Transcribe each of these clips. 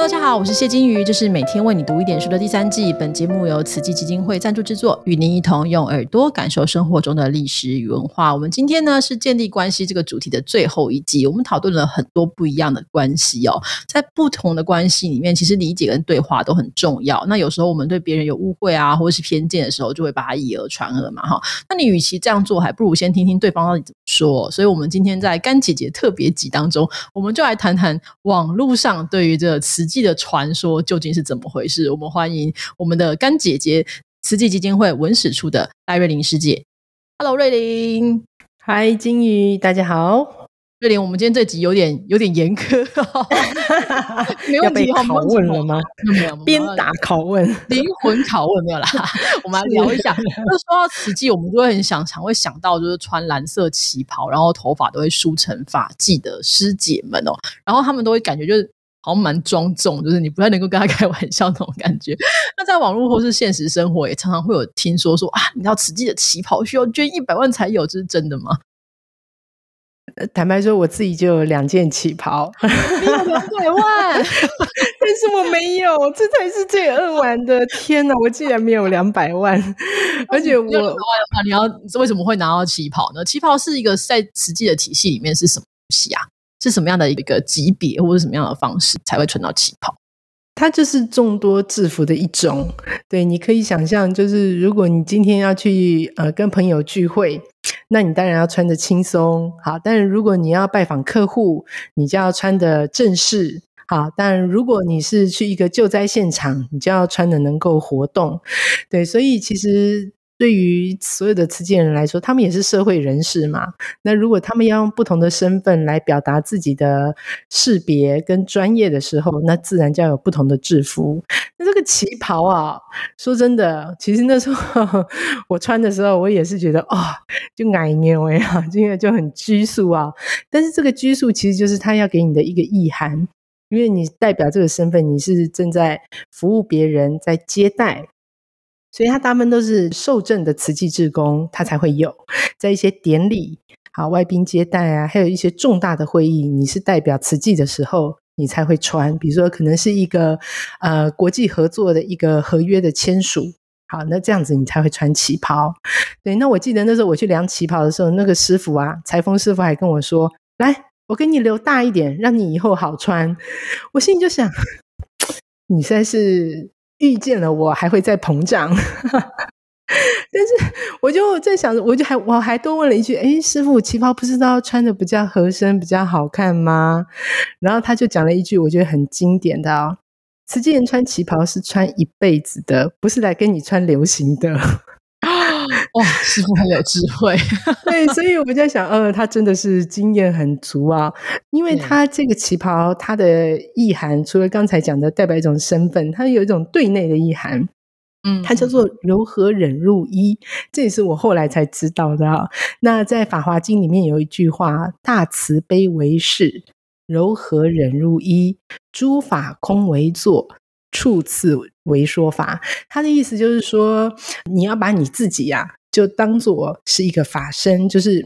大家好，我是谢金鱼，这是每天为你读一点书的第三季。本节目由慈济基金会赞助制作，与您一同用耳朵感受生活中的历史与文化。我们今天呢是建立关系这个主题的最后一集，我们讨论了很多不一样的关系哦。在不同的关系里面，其实理解跟对话都很重要。那有时候我们对别人有误会啊，或者是偏见的时候，就会把它以讹传讹嘛，哈。那你与其这样做，还不如先听听对方到底怎么说。所以，我们今天在干姐姐特别集当中，我们就来谈谈网络上对于这个词。记的传说究竟是怎么回事？我们欢迎我们的干姐姐，慈济基金会文史处的戴瑞玲师姐。Hello，瑞玲，嗨，金鱼，大家好。瑞玲，我们今天这集有点有点严苛，没问题，拷问了吗？没有，鞭打拷问，灵魂拷问没有啦。我们来聊一下。就说到慈济，我们就会很想常会想到，就是穿蓝色旗袍，然后头发都会梳成发髻的师姐们哦，然后他们都会感觉就是。好像蛮庄重，就是你不太能够跟他开玩笑那种感觉。那在网络或是现实生活，也常常会有听说说啊，你知道慈济的旗袍需要捐一百万才有，这是真的吗？坦白说，我自己就有两件旗袍，你有两百万，但是我没有，这才是最恶玩的。天哪，我竟然没有两百万，而且我两百万的话，你要为什么会拿到旗袍呢？旗袍是一个在实际的体系里面是什么东西啊？是什么样的一个级别，或者什么样的方式才会穿到旗袍？它就是众多制服的一种。对，你可以想象，就是如果你今天要去呃跟朋友聚会，那你当然要穿的轻松好；但是如果你要拜访客户，你就要穿的正式好；但如果你是去一个救灾现场，你就要穿的能够活动。对，所以其实。对于所有的慈济人来说，他们也是社会人士嘛。那如果他们要用不同的身份来表达自己的识别跟专业的时候，那自然就要有不同的制服。那这个旗袍啊，说真的，其实那时候 我穿的时候，我也是觉得啊，就矮牛呀，因为就很拘束啊。但是这个拘束其实就是他要给你的一个意涵，因为你代表这个身份，你是正在服务别人，在接待。所以，他大部分都是受赠的慈济志工，他才会有在一些典礼、啊外宾接待啊，还有一些重大的会议，你是代表慈济的时候，你才会穿。比如说，可能是一个呃国际合作的一个合约的签署，好，那这样子你才会穿旗袍。对，那我记得那时候我去量旗袍的时候，那个师傅啊，裁缝师傅还跟我说：“来，我给你留大一点，让你以后好穿。”我心里就想，你实在是。遇见了我还会再膨胀，但是我就在想，我就还我还多问了一句：“哎，师傅，旗袍不知道穿的比较合身、比较好看吗？”然后他就讲了一句我觉得很经典的哦：“慈济人穿旗袍是穿一辈子的，不是来跟你穿流行的。”哇，师傅很有智慧，对，所以我在想，呃，他真的是经验很足啊，因为他这个旗袍，它的意涵除了刚才讲的代表一种身份，它有一种对内的意涵，嗯，它叫做柔和忍入一，这也是我后来才知道的啊。那在《法华经》里面有一句话：“大慈悲为是，柔和忍入一，诸法空为作。”处次为说法，他的意思就是说，你要把你自己呀，就当做是一个法身，就是。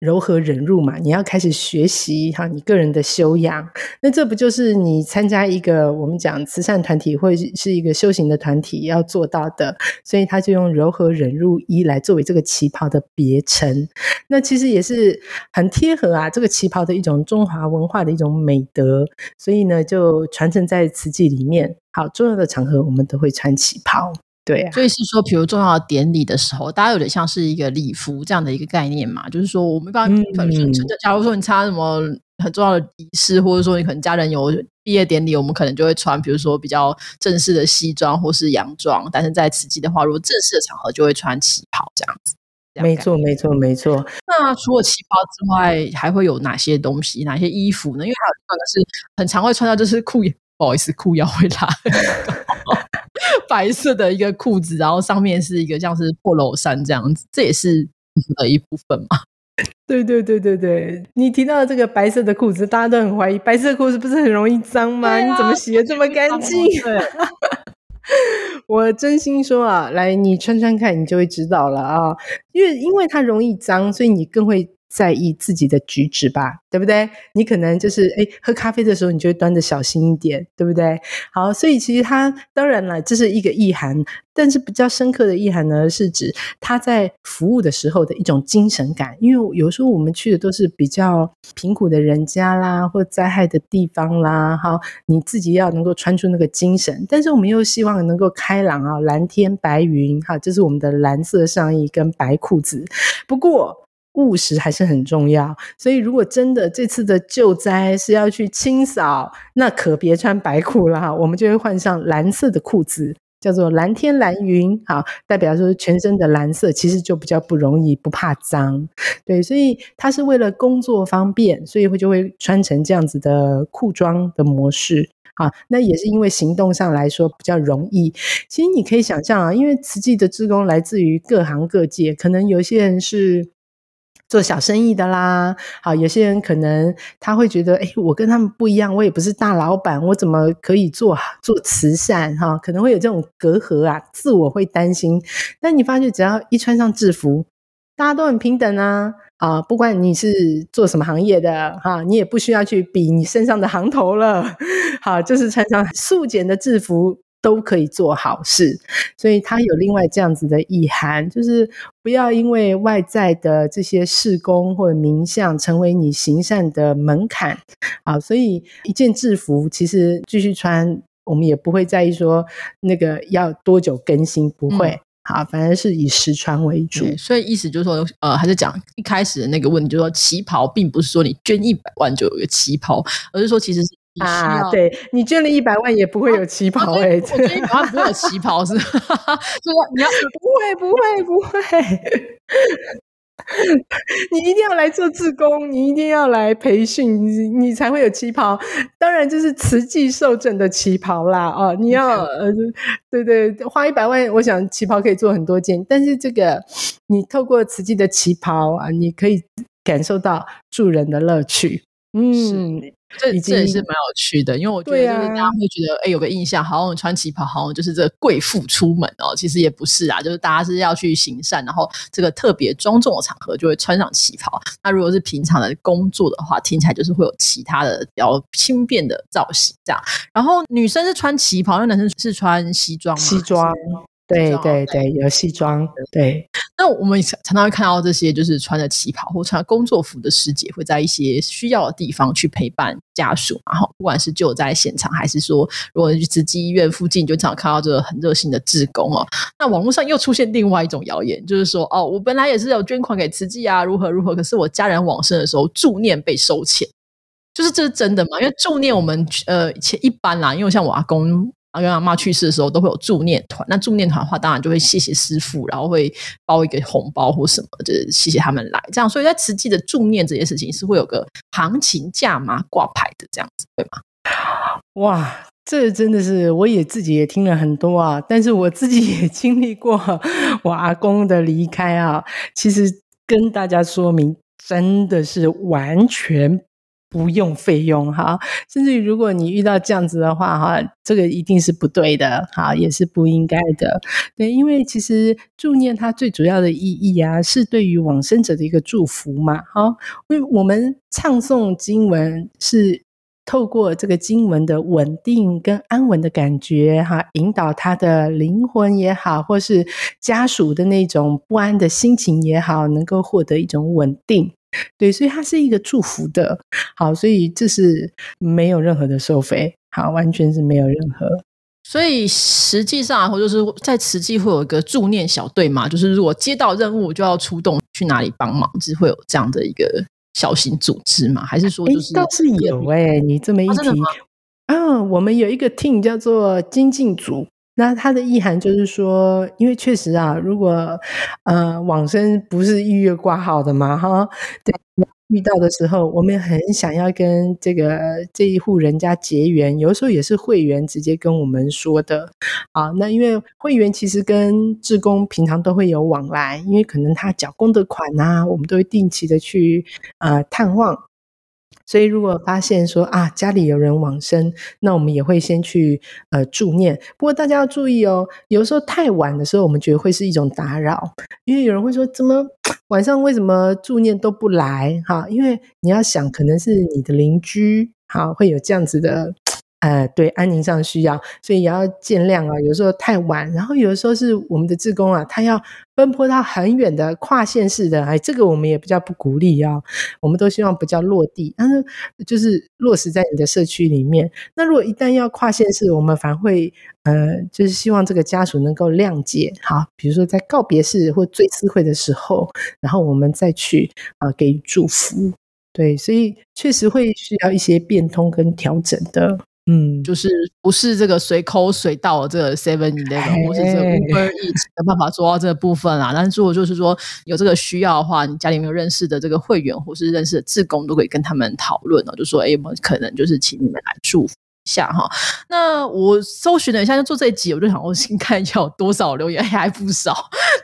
柔和忍入嘛，你要开始学习哈，你个人的修养。那这不就是你参加一个我们讲慈善团体或者是一个修行的团体要做到的？所以他就用柔和忍入一来作为这个旗袍的别称。那其实也是很贴合啊，这个旗袍的一种中华文化的一种美德。所以呢，就传承在瓷器里面。好，重要的场合我们都会穿旗袍。对，所以是说，比如重要的典礼的时候，大家有点像是一个礼服这样的一个概念嘛，就是说，我们一般可能，假如说你参加什么很重要的仪式，或者说你可能家人有毕业典礼，我们可能就会穿，比如说比较正式的西装或是洋装，但是在此际的话，如果正式的场合就会穿旗袍这样子。没错，没错，没错。那除了旗袍之外，还会有哪些东西？哪些衣服呢？因为还有一个是很常会穿到，就是裤，不好意思，裤腰会拉。白色的一个裤子，然后上面是一个像是破楼衫这样子，这也是的一部分嘛？对对对对对，你提到这个白色的裤子，大家都很怀疑，白色裤子不是很容易脏吗？你怎么洗的这么干净？我真心说啊，来你穿穿看，你就会知道了啊，因为因为它容易脏，所以你更会在意自己的举止吧，对不对？你可能就是哎，喝咖啡的时候，你就会端的小心一点，对不对？好，所以其实它当然了，这是一个意涵，但是比较深刻的意涵呢，是指他在服务的时候的一种精神感。因为有时候我们去的都是比较贫苦的人家啦，或灾害的地方啦，哈，你自己要能够穿出那个精神，但是我们又希望能够开朗啊，蓝天白云，哈，这是我们的蓝色上衣跟白裤子。不过。务实还是很重要，所以如果真的这次的救灾是要去清扫，那可别穿白裤了哈，我们就会换上蓝色的裤子，叫做蓝天蓝云，好，代表说全身的蓝色，其实就比较不容易不怕脏，对，所以它是为了工作方便，所以会就会穿成这样子的裤装的模式，啊，那也是因为行动上来说比较容易。其实你可以想象啊，因为慈济的职工来自于各行各界，可能有些人是。做小生意的啦，好，有些人可能他会觉得，哎，我跟他们不一样，我也不是大老板，我怎么可以做做慈善？哈，可能会有这种隔阂啊，自我会担心。但你发觉，只要一穿上制服，大家都很平等啊，啊，不管你是做什么行业的，哈，你也不需要去比你身上的行头了，好，就是穿上素简的制服。都可以做好事，所以它有另外这样子的意涵，就是不要因为外在的这些事功或者名相成为你行善的门槛啊。所以一件制服其实继续穿，我们也不会在意说那个要多久更新，不会啊，反而是以实穿为主。所以意思就是说，呃，还是讲一开始的那个问题，就是说旗袍并不是说你捐一百万就有一个旗袍，而是说其实是。啊，对你捐了一百万也不会有旗袍哎，我捐一百万不会有旗袍是，所 以你要不会不会不会，你一定要来做志工，你一定要来培训，你你才会有旗袍。当然就是慈济受证的旗袍啦，哦，你要 呃，对对，花一百万，我想旗袍可以做很多件，但是这个你透过慈济的旗袍啊，你可以感受到助人的乐趣，嗯。这这也是蛮有趣的，因为我觉得就是大家会觉得，哎，有个印象，好像穿旗袍，好像就是这贵妇出门哦。其实也不是啊，就是大家是要去行善，然后这个特别庄重的场合就会穿上旗袍。那如果是平常的工作的话，听起来就是会有其他的比较轻便的造型这样。然后女生是穿旗袍，那男生是穿西装吗？西装。对对对，有西装。对，那我们常常会看到这些，就是穿着旗袍或穿工作服的师姐，会在一些需要的地方去陪伴家属。然后，不管是就在现场，还是说，如果去慈济医院附近，就常常看到这个很热心的志工哦。那网络上又出现另外一种谣言，就是说，哦，我本来也是有捐款给慈济啊，如何如何，可是我家人往生的时候助念被收钱，就是这是真的吗？因为助念我们呃，前一般啦，因为像我阿公。阿跟阿妈去世的时候，都会有助念团。那助念团的话，当然就会谢谢师傅，然后会包一个红包或什么，就是谢谢他们来。这样，所以在慈济的助念这件事情是会有个行情价码挂牌的，这样子对吗？哇，这真的是我也自己也听了很多啊，但是我自己也经历过我阿公的离开啊。其实跟大家说明，真的是完全。不用费用哈，甚至于如果你遇到这样子的话哈，这个一定是不对的哈，也是不应该的。对，因为其实助念它最主要的意义啊，是对于往生者的一个祝福嘛。哈，因为我们唱诵经文是透过这个经文的稳定跟安稳的感觉哈，引导他的灵魂也好，或是家属的那种不安的心情也好，能够获得一种稳定。对，所以它是一个祝福的，好，所以这是没有任何的收费，好，完全是没有任何。所以实际上，或者是在慈济会有一个助念小队嘛，就是如果接到任务就要出动去哪里帮忙，是会有这样的一个小型组织嘛？还是说，就是倒是有哎，你这么一提，啊，我们有一个 team 叫做精进组。那它的意涵就是说，因为确实啊，如果呃往生不是预约挂号的嘛，哈，对，遇到的时候，我们很想要跟这个这一户人家结缘，有时候也是会员直接跟我们说的啊。那因为会员其实跟志工平常都会有往来，因为可能他缴功德款呐，我们都会定期的去呃探望。所以，如果发现说啊家里有人往生，那我们也会先去呃助念。不过大家要注意哦，有时候太晚的时候，我们觉得会是一种打扰，因为有人会说怎么晚上为什么助念都不来？哈，因为你要想，可能是你的邻居哈会有这样子的。呃，对，安宁上需要，所以也要见谅啊。有时候太晚，然后有的时候是我们的职工啊，他要奔波到很远的跨县市的，哎，这个我们也比较不鼓励啊。我们都希望比较落地，但是就是落实在你的社区里面。那如果一旦要跨县市，我们反而会呃，就是希望这个家属能够谅解，好，比如说在告别式或追思会的时候，然后我们再去啊给予祝福。对，所以确实会需要一些变通跟调整的。嗯，就是不是这个随口随到这个 seven eleven 或是这个 Uber Eats 的办法做到这个部分啊。但是如果就是说有这个需要的话，你家里面有认识的这个会员或是认识的志工，都可以跟他们讨论哦，就说哎，有没有可能就是请你们来祝福。下哈，那我搜寻了一下，就做这一集，我就想我先看一下有多少留言，还不少。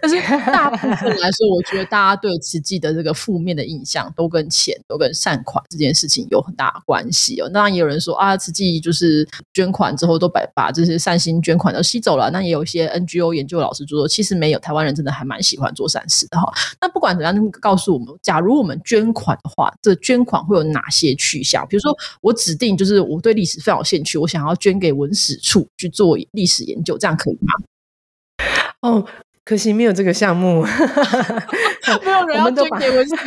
但是大部分来说，我觉得大家对慈济的这个负面的印象，都跟钱、都跟善款这件事情有很大的关系哦。当然也有人说啊，慈济就是捐款之后都把把这些善心捐款都吸走了。那也有一些 NGO 研究老师就说，其实没有，台湾人真的还蛮喜欢做善事的哈。那不管怎样，告诉我们，假如我们捐款的话，这捐款会有哪些去向？比如说，我指定就是我对历史非常兴趣，我想要捐给文史处去做历史研究，这样可以吗？哦，可惜没有这个项目，没有人 要捐给文史处。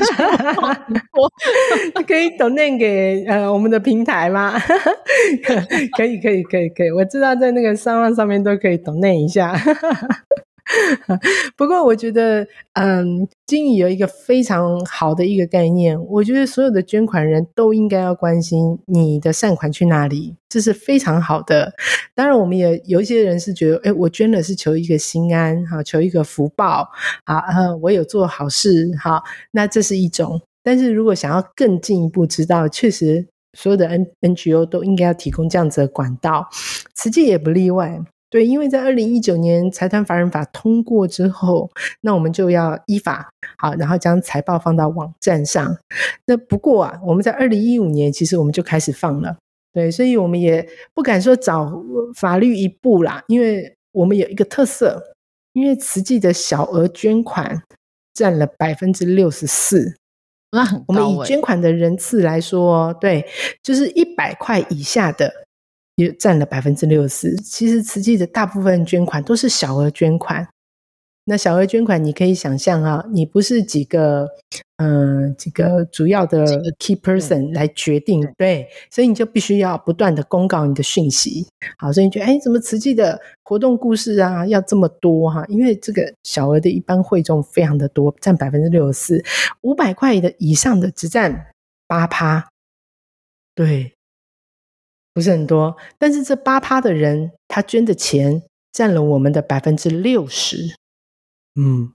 我可以 donate 给呃我们的平台吗？可以，可以，可以，可以。我知道在那个商网上面都可以 donate 一下。不过，我觉得，嗯，金宇有一个非常好的一个概念。我觉得所有的捐款人都应该要关心你的善款去哪里，这是非常好的。当然，我们也有一些人是觉得，哎，我捐了是求一个心安，哈，求一个福报，啊，我有做好事，哈，那这是一种。但是如果想要更进一步知道，确实所有的 N NGO 都应该要提供这样子的管道，慈济也不例外。对，因为在二零一九年财团法人法通过之后，那我们就要依法好，然后将财报放到网站上。那不过啊，我们在二零一五年其实我们就开始放了，对，所以我们也不敢说早法律一步啦，因为我们有一个特色，因为慈济的小额捐款占了百分之六十四，那很我们以捐款的人次来说，对，就是一百块以下的。也占了百分之六十。其实慈济的大部分捐款都是小额捐款。那小额捐款，你可以想象啊，你不是几个嗯几个主要的 key person 来决定，对，所以你就必须要不断的公告你的讯息。好，所以你觉得，哎，怎么慈济的活动故事啊要这么多哈？因为这个小额的一般会众非常的多，占百分之六十四，五百块的以上的只占八趴，对。不是很多，但是这八趴的人，他捐的钱占了我们的百分之六十。嗯，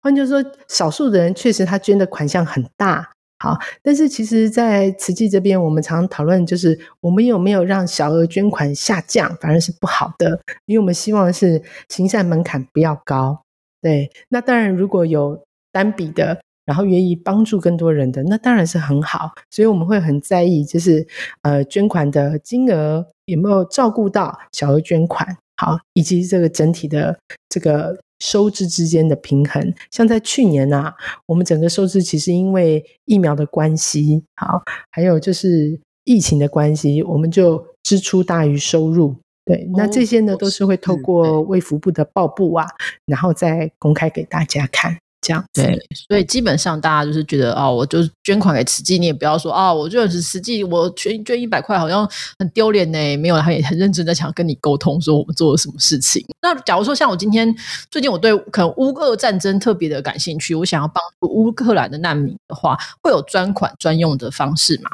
换句话说，少数的人确实他捐的款项很大。好，但是其实，在慈济这边，我们常讨论就是我们有没有让小额捐款下降，反而是不好的，因为我们希望是行善门槛不要高。对，那当然如果有单笔的。然后愿意帮助更多人的，那当然是很好。所以我们会很在意，就是呃捐款的金额有没有照顾到小额捐款，好，以及这个整体的这个收支之间的平衡。像在去年啊，我们整个收支其实因为疫苗的关系，好，还有就是疫情的关系，我们就支出大于收入。对，那这些呢都是会透过卫福部的报布啊，然后再公开给大家看。这样对，所以基本上大家就是觉得哦，我就捐款给慈济，你也不要说啊，我就是慈济，我捐捐一百块好像很丢脸呢。没有，他也很认真的想跟你沟通，说我们做了什么事情。那假如说像我今天最近我对可能乌俄战争特别的感兴趣，我想要帮助乌克兰的难民的话，会有专款专用的方式吗？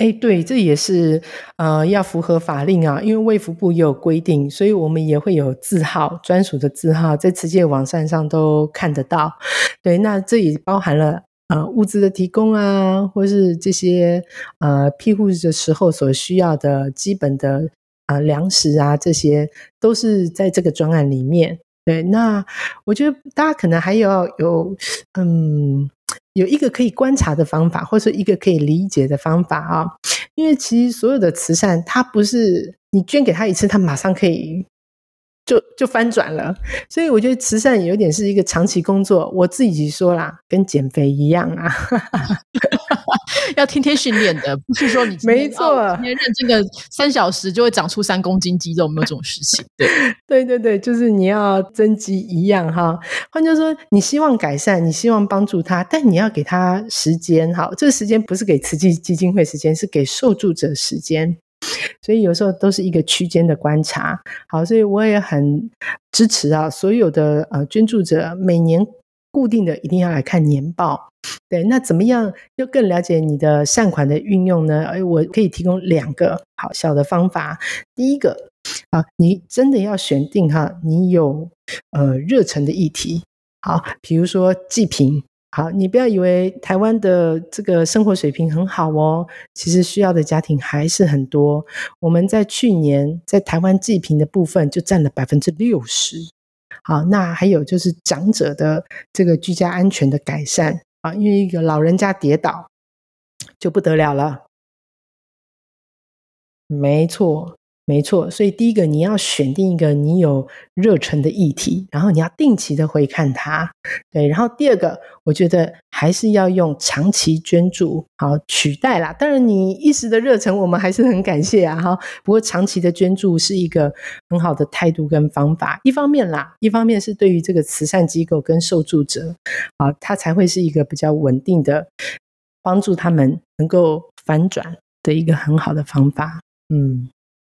哎，对，这也是呃要符合法令啊，因为卫福部也有规定，所以我们也会有字号专属的字号，在慈济网站上都看得到。对，那这也包含了呃物资的提供啊，或是这些呃庇护的时候所需要的基本的啊粮食啊，这些都是在这个专案里面。对，那我觉得大家可能还有有嗯。有一个可以观察的方法，或者一个可以理解的方法啊。因为其实所有的慈善，它不是你捐给他一次，他马上可以。就就翻转了，所以我觉得慈善有点是一个长期工作。我自己说啦，跟减肥一样啊，要天天训练的，不是说你没错，今天认真个三小时就会长出三公斤肌肉，没有这种事情。对 对对对，就是你要增肌一样哈。换句话说，你希望改善，你希望帮助他，但你要给他时间哈。这个时间不是给慈济基金会时间，是给受助者时间。所以有时候都是一个区间的观察，好，所以我也很支持啊，所有的呃捐助者每年固定的一定要来看年报，对，那怎么样又更了解你的善款的运用呢？哎，我可以提供两个好小的方法。第一个啊，你真的要选定哈，你有呃热忱的议题，好，比如说济贫。好，你不要以为台湾的这个生活水平很好哦，其实需要的家庭还是很多。我们在去年在台湾济贫的部分就占了百分之六十。好，那还有就是长者的这个居家安全的改善啊，因为一个老人家跌倒就不得了了。没错。没错，所以第一个你要选定一个你有热忱的议题，然后你要定期的回看它，对。然后第二个，我觉得还是要用长期捐助好取代啦。当然，你一时的热忱我们还是很感谢啊哈。不过长期的捐助是一个很好的态度跟方法。一方面啦，一方面是对于这个慈善机构跟受助者啊，它才会是一个比较稳定的帮助他们能够反转的一个很好的方法。嗯。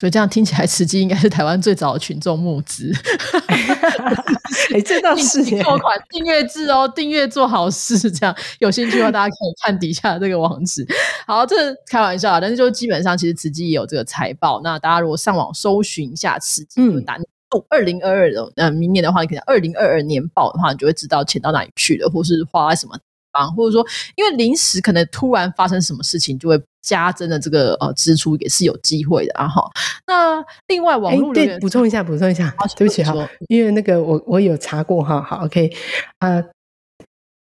所以这样听起来，慈济应该是台湾最早的群众募资。哎，这倒是做款订阅制哦，订阅做好事，这样有兴趣的话，大家可以看底下这个网址。好，这开玩笑，但是就基本上，其实慈济也有这个财报。那大家如果上网搜寻一下慈济，嗯，打哦，二零二二的，呃，明年的话，你可能二零二二年报的话，你就会知道钱到哪里去了，或是花在什么。啊，或者说，因为临时可能突然发生什么事情，就会加增的这个呃支出也是有机会的啊。哈，那另外网络对补充一下，补充一下，对不起哈，因为那个我我有查过哈，好，OK，呃，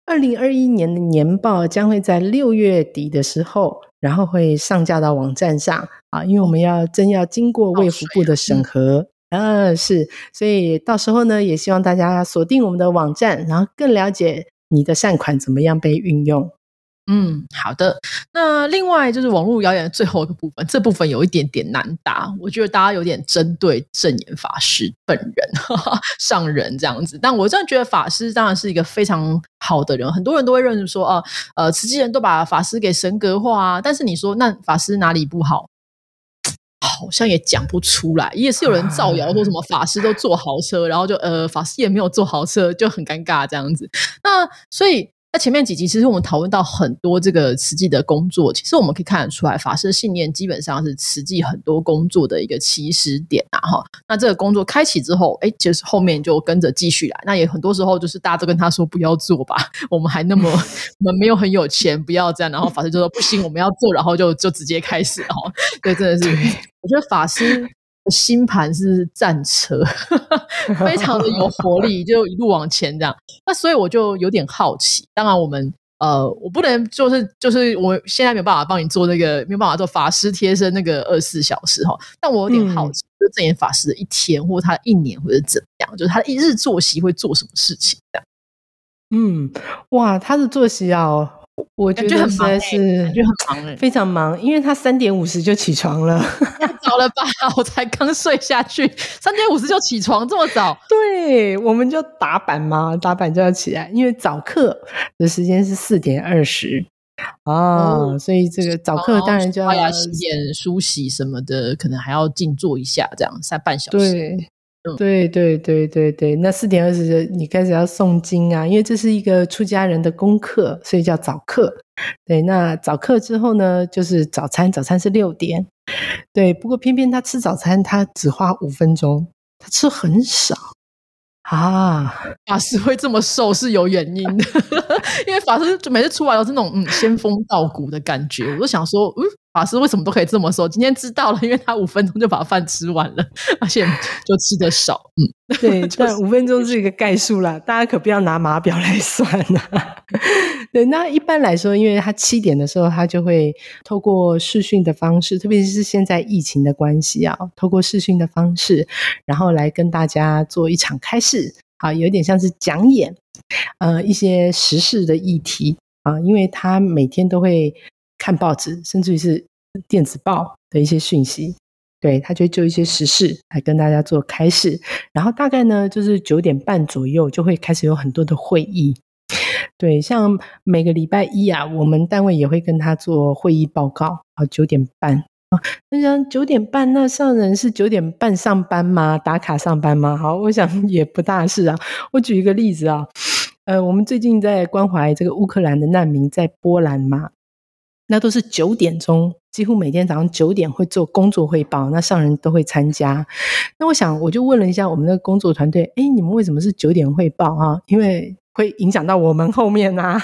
二零二一年的年报将会在六月底的时候，然后会上架到网站上啊，因为我们要真要经过卫福部的审核，嗯，是，所以到时候呢，也希望大家锁定我们的网站，然后更了解。你的善款怎么样被运用？嗯，好的。那另外就是网络谣言的最后一个部分，这部分有一点点难答。我觉得大家有点针对正言法师本人 上人这样子，但我真的觉得法师当然是一个非常好的人。很多人都会认为说，哦，呃，慈济人都把法师给神格化啊。但是你说，那法师哪里不好？好像也讲不出来，也是有人造谣说什么法师都坐豪车，然后就呃法师也没有坐豪车，就很尴尬这样子。那所以。那前面几集其实我们讨论到很多这个慈济的工作，其实我们可以看得出来，法师的信念基本上是慈济很多工作的一个起始点啊哈。那这个工作开启之后，哎，其实后面就跟着继续来。那也很多时候就是大家都跟他说不要做吧，我们还那么 我们没有很有钱，不要这样。然后法师就说不行，我们要做，然后就就直接开始哈。对，真的是，我觉得法师。星盘是战车，非常的有活力，就一路往前这样。那所以我就有点好奇。当然，我们呃，我不能就是就是我现在没有办法帮你做那个，没有办法做法师贴身那个二十四小时哈。但我有点好奇，就正言法师的一天，或他一年，或者怎么样，就是他一日作息会做什么事情这样。嗯，哇，他的作息啊。我觉得很忙，是就很忙，非常忙，因为他三点五十就起床了，太早了吧？我才刚睡下去，三点五十就起床，这么早？对，我们就打板嘛，打板就要起来，因为早课的时间是四点二十啊，所以这个早课当然就要洗脸、梳洗什么的，可能还要静坐一下，这样三半小时。对。对对对对对，那四点二十你开始要诵经啊，因为这是一个出家人的功课，所以叫早课。对，那早课之后呢，就是早餐，早餐是六点。对，不过偏偏他吃早餐，他只花五分钟，他吃很少。啊，法师会这么瘦是有原因的，因为法师就每次出来都是那种嗯仙风道骨的感觉，我就想说，嗯，法师为什么都可以这么瘦？今天知道了，因为他五分钟就把饭吃完了，而且就吃的少，嗯，对，但五分钟是一个概数啦，大家可不要拿码表来算啦。对，那一般来说，因为他七点的时候，他就会透过视讯的方式，特别是现在疫情的关系啊，透过视讯的方式，然后来跟大家做一场开示，啊，有点像是讲演，呃，一些时事的议题啊，因为他每天都会看报纸，甚至于是电子报的一些讯息。对，他就会就一些时事来跟大家做开示，然后大概呢就是九点半左右就会开始有很多的会议。对，像每个礼拜一啊，我们单位也会跟他做会议报告啊，九点半啊。那像九点半，那上人是九点半上班吗？打卡上班吗？好，我想也不大是啊。我举一个例子啊，呃，我们最近在关怀这个乌克兰的难民在波兰嘛。那都是九点钟，几乎每天早上九点会做工作汇报，那上人都会参加。那我想，我就问了一下我们的工作团队，哎，你们为什么是九点汇报啊？因为会影响到我们后面啊。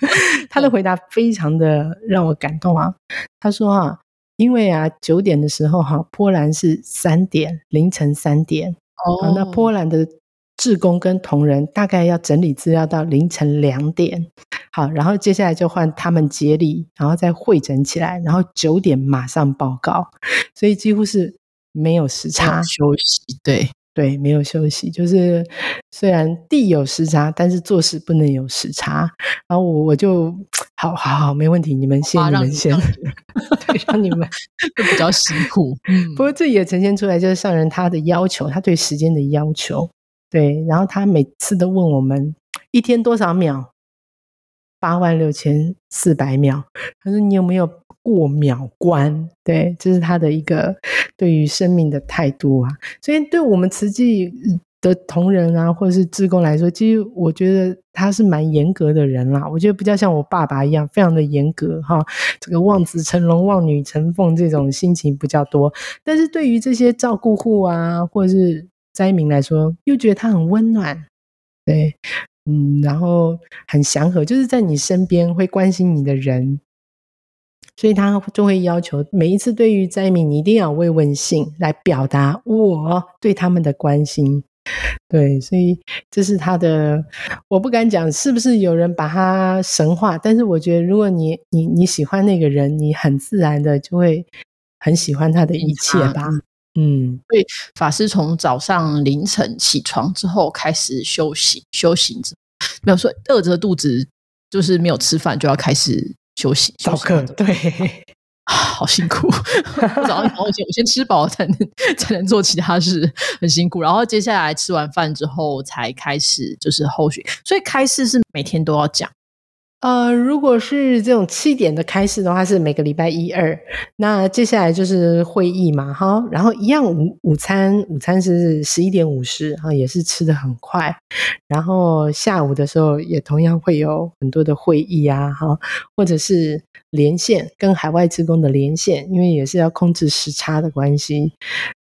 他的回答非常的让我感动啊。他说啊，因为啊九点的时候哈，波兰是三点凌晨三点哦，那波兰的。志工跟同仁大概要整理资料到凌晨两点，好，然后接下来就换他们接力，然后再会诊起来，然后九点马上报告，所以几乎是没有时差休息。对对，没有休息，就是虽然地有时差，但是做事不能有时差。然后我我就好好好，没问题，你们先，你们先，对，让你们 就比较辛苦。不过这也呈现出来，就是上人他的要求，他对时间的要求。对，然后他每次都问我们一天多少秒，八万六千四百秒。他说你有没有过秒关？对，这是他的一个对于生命的态度啊。所以对我们慈济的同仁啊，或者是职工来说，其实我觉得他是蛮严格的人啦。我觉得比较像我爸爸一样，非常的严格哈。这个望子成龙、望女成凤这种心情比较多。但是对于这些照顾户啊，或者是灾民来说，又觉得他很温暖，对，嗯，然后很祥和，就是在你身边会关心你的人，所以他就会要求每一次对于灾民，你一定要慰问信来表达我对他们的关心，对，所以这是他的，我不敢讲是不是有人把他神化，但是我觉得如果你你你喜欢那个人，你很自然的就会很喜欢他的一切吧。嗯，所以法师从早上凌晨起床之后开始修行，修行之没有说饿着肚子，就是没有吃饭就要开始休息早课，对，好辛苦。早上我先我先吃饱才能才能做其他事，很辛苦。然后接下来吃完饭之后才开始就是后续，所以开示是每天都要讲。呃，如果是这种七点的开始的话，是每个礼拜一二。那接下来就是会议嘛，哈，然后一样午午餐，午餐是十一点五十，哈，也是吃的很快。然后下午的时候也同样会有很多的会议啊，哈，或者是连线跟海外职工的连线，因为也是要控制时差的关系，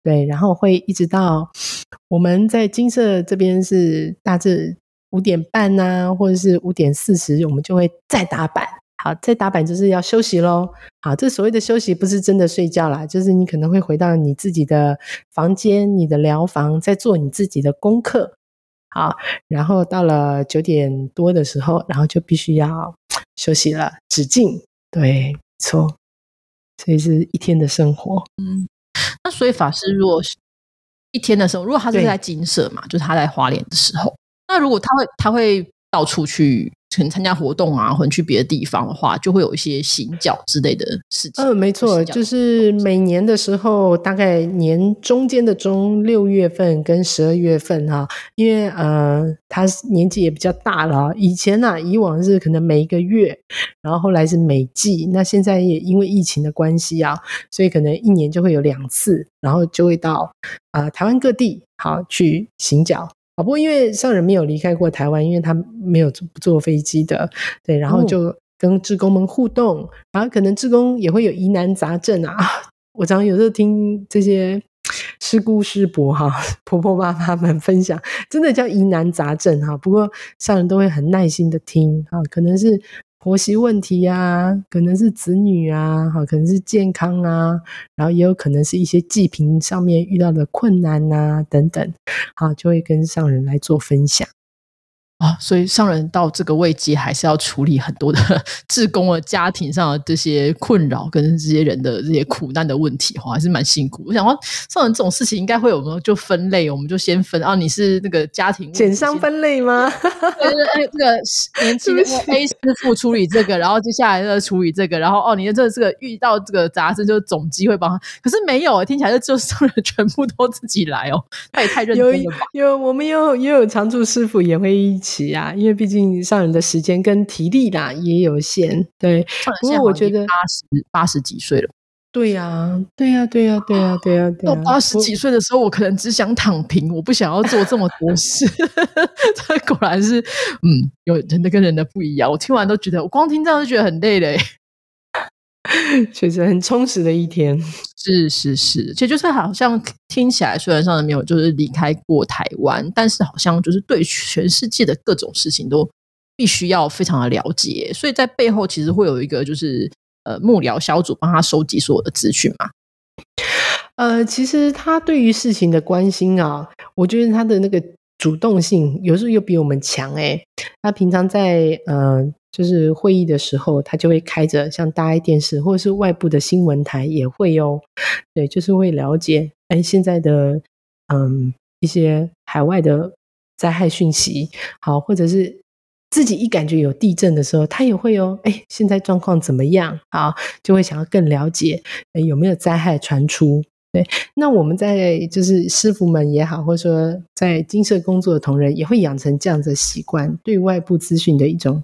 对，然后会一直到我们在金色这边是大致。五点半呐，或者是五点四十，我们就会再打板。好，再打板就是要休息喽。好，这所谓的休息不是真的睡觉啦，就是你可能会回到你自己的房间、你的疗房，在做你自己的功课。好，然后到了九点多的时候，然后就必须要休息了，止境。对，错。所以是一天的生活。嗯，那所以法师如果是一天的时候，如果他是在金舍嘛，就是他在华莲的时候。那如果他会，他会到处去，可能参加活动啊，或者去别的地方的话，就会有一些行脚之类的事情。嗯，没错，就是每年的时候，大概年中间的中六月份跟十二月份哈，因为呃，他年纪也比较大了。以前呢，以往是可能每一个月，然后后来是每季，那现在也因为疫情的关系啊，所以可能一年就会有两次，然后就会到啊台湾各地好去行脚。啊，不过因为上人没有离开过台湾，因为他没有坐坐飞机的，对，然后就跟志工们互动，然后可能志工也会有疑难杂症啊。我常有时候听这些师姑师伯哈、婆婆妈妈们分享，真的叫疑难杂症哈。不过上人都会很耐心的听啊，可能是婆媳问题啊，可能是子女啊，哈，可能是健康啊，然后也有可能是一些祭品上面遇到的困难啊等等，好，就会跟上人来做分享。啊，所以上人到这个位阶，还是要处理很多的 志工的家庭上的这些困扰，跟这些人的这些苦难的问题，哈，还是蛮辛苦。我想说，上人这种事情应该会有没有就分类，我们就先分啊，你是那个家庭简商分类吗？对对，哎，这个年轻的 A 师傅处理这个，然后接下来再处理这个，然后哦，你的这这个遇到这个杂事，就总机会帮他。可是没有，听起来就就上人全部都自己来哦，他也太认真了吧？有，我们有也有常驻师傅也会。起啊，因为毕竟上人的时间跟体力啦也有限，对。不过我觉得八十八十几岁了，对呀，对呀，对呀，对呀，对呀。到八十几岁的时候，我可能只想躺平，我不想要做这么多事。这果然是，嗯，有人的跟人的不一样。我听完都觉得，我光听这样就觉得很累嘞。确实很充实的一天，是是是，其实就是好像听起来虽然上没有就是离开过台湾，但是好像就是对全世界的各种事情都必须要非常的了解，所以在背后其实会有一个就是呃幕僚小组帮他收集所有的资讯嘛。呃，其实他对于事情的关心啊，我觉得他的那个主动性有时候又比我们强哎，他平常在呃。就是会议的时候，他就会开着像大爱电视，或者是外部的新闻台也会哦。对，就是会了解哎现在的嗯一些海外的灾害讯息，好，或者是自己一感觉有地震的时候，他也会哦。哎，现在状况怎么样？好，就会想要更了解哎有没有灾害传出。对，那我们在就是师傅们也好，或者说在金色工作的同仁，也会养成这样的习惯，对外部资讯的一种。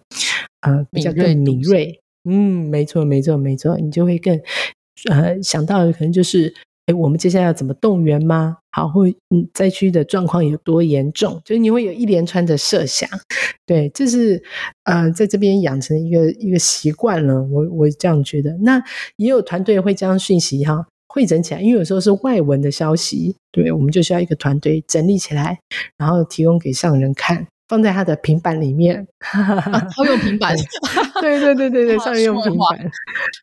呃，比较更敏锐，嗯，没错，没错，没错，你就会更呃想到的可能就是，哎，我们接下来要怎么动员吗？好，或嗯灾区的状况有多严重？就是你会有一连串的设想，对，这是呃在这边养成一个一个习惯了，我我这样觉得。那也有团队会将讯息哈汇整起来，因为有时候是外文的消息，对，我们就需要一个团队整理起来，然后提供给上人看。放在他的平板里面，他用平板，对。对对对对，上面 用平板，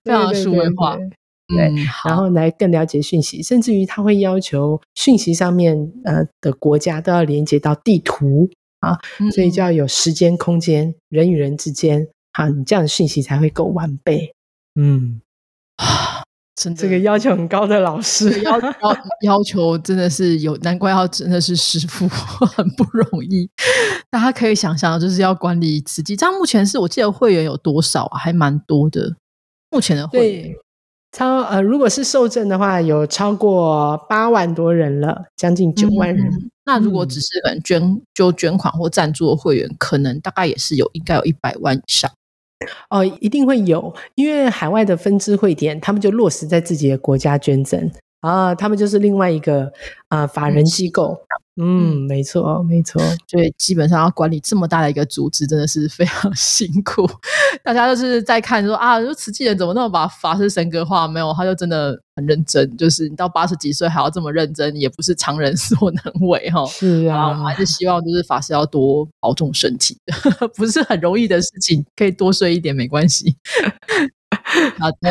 非常数位化，对，然后来更了解讯息，甚至于他会要求讯息上面呃的国家都要连接到地图啊，所以就要有时间、空间、人与人之间，好，你这样的讯息才会够完备，嗯。这个要求很高的老师，要 要要求真的是有，难怪要真的是师傅很不容易。大家可以想象，就是要管理慈济，这样目前是我记得会员有多少啊？还蛮多的。目前的会员超呃，如果是受证的话，有超过八万多人了，将近九万人。那如果只是可能捐就捐款或赞助的会员，可能大概也是有应该有一百万以上。哦，一定会有，因为海外的分支会点，他们就落实在自己的国家捐赠。啊，他们就是另外一个啊法人机构。嗯，没错，没错，所以基本上要管理这么大的一个组织，真的是非常 辛苦。大家都是在看说啊，说慈济人怎么那么把法师神格化？没有，他就真的很认真。就是你到八十几岁还要这么认真，也不是常人 所能为哈。是啊，我还是希望就是法师要多保重身体，不是很容易的事情，可以多睡一点没关系。好的。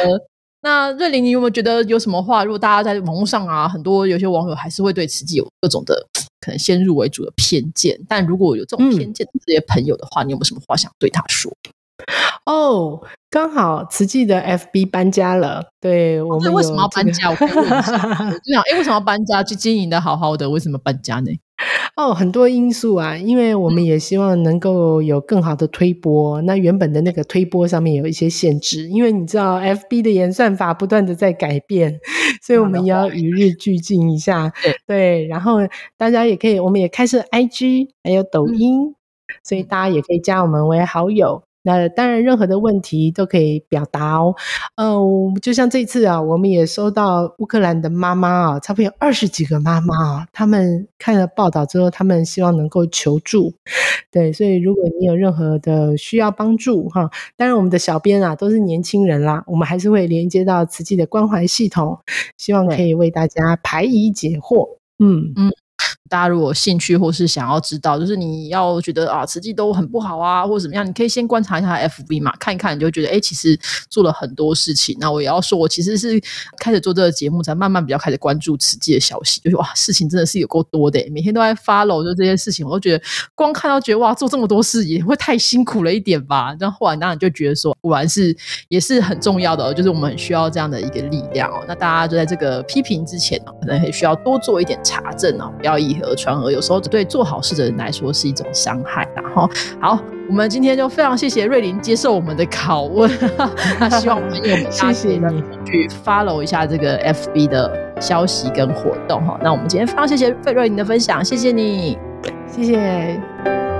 那瑞玲，你有没有觉得有什么话？如果大家在网络上啊，很多有些网友还是会对慈济有各种的可能先入为主的偏见。但如果有这种偏见的这些朋友的话，你有没有什么话想对他说？哦，刚好慈济的 FB 搬家了，对我们为什么要搬家？我就想，哎，为什么要搬家？去经营的好好的，为什么搬家呢？哦，很多因素啊，因为我们也希望能够有更好的推波。那原本的那个推波上面有一些限制，因为你知道 FB 的演算法不断的在改变，所以我们也要与日俱进一下。对，然后大家也可以，我们也开设 IG 还有抖音，所以大家也可以加我们为好友。那当然，任何的问题都可以表达哦。嗯，就像这次啊，我们也收到乌克兰的妈妈啊，差不多有二十几个妈妈啊，他们看了报道之后，他们希望能够求助。对，所以如果你有任何的需要帮助哈，当然我们的小编啊都是年轻人啦，我们还是会连接到慈济的关怀系统，希望可以为大家排疑解惑。嗯嗯。大家如果兴趣或是想要知道，就是你要觉得啊，慈济都很不好啊，或者怎么样，你可以先观察一下 FB 嘛，看一看，你就觉得哎，其实做了很多事情。那我也要说，我其实是开始做这个节目，才慢慢比较开始关注慈济的消息，就是哇，事情真的是有够多的，每天都在 follow 就这些事情，我都觉得光看到觉得哇，做这么多事也会太辛苦了一点吧。然后后来当然就觉得说，果然是也是很重要的，就是我们很需要这样的一个力量哦。那大家就在这个批评之前呢，可能也需要多做一点查证哦，不要以讹传讹，有时候对做好事的人来说是一种伤害。然后好，我们今天就非常谢谢瑞林接受我们的拷问，那希望我们有谢谢你去 follow 一下这个 FB 的消息跟活动哈。那我们今天非常谢谢费瑞林的分享，谢谢你，谢谢。